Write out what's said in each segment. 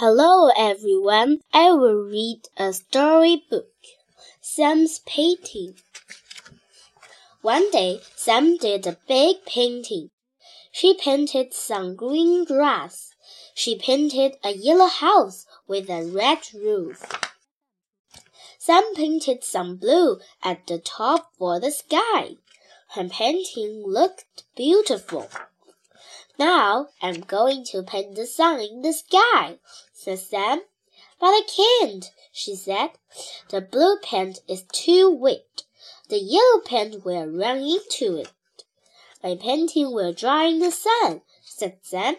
Hello everyone. I will read a storybook. Sam's painting. One day, Sam did a big painting. She painted some green grass. She painted a yellow house with a red roof. Sam painted some blue at the top for the sky. Her painting looked beautiful. Now I'm going to paint the sun in the sky, said Sam. But I can't, she said. The blue paint is too wet. The yellow paint will run into it. My painting will dry in the sun, said Sam,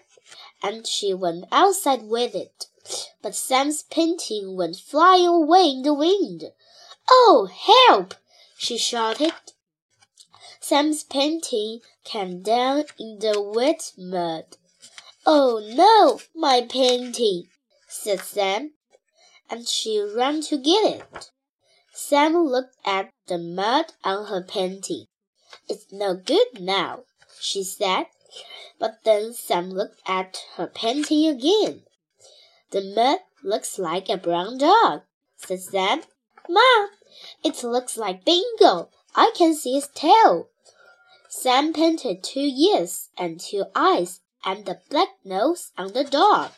and she went outside with it. But Sam's painting went flying away in the wind. Oh, help! she shouted. Sam's painting came down in the wet mud. Oh no, my painting, said Sam, and she ran to get it. Sam looked at the mud on her painting. It's no good now, she said. But then Sam looked at her painting again. The mud looks like a brown dog, said Sam. Mom, it looks like Bingo. I can see his tail. Sam painted two ears and two eyes and the black nose on the dog.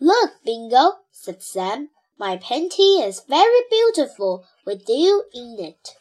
Look, Bingo, said Sam, my painting is very beautiful with you in it.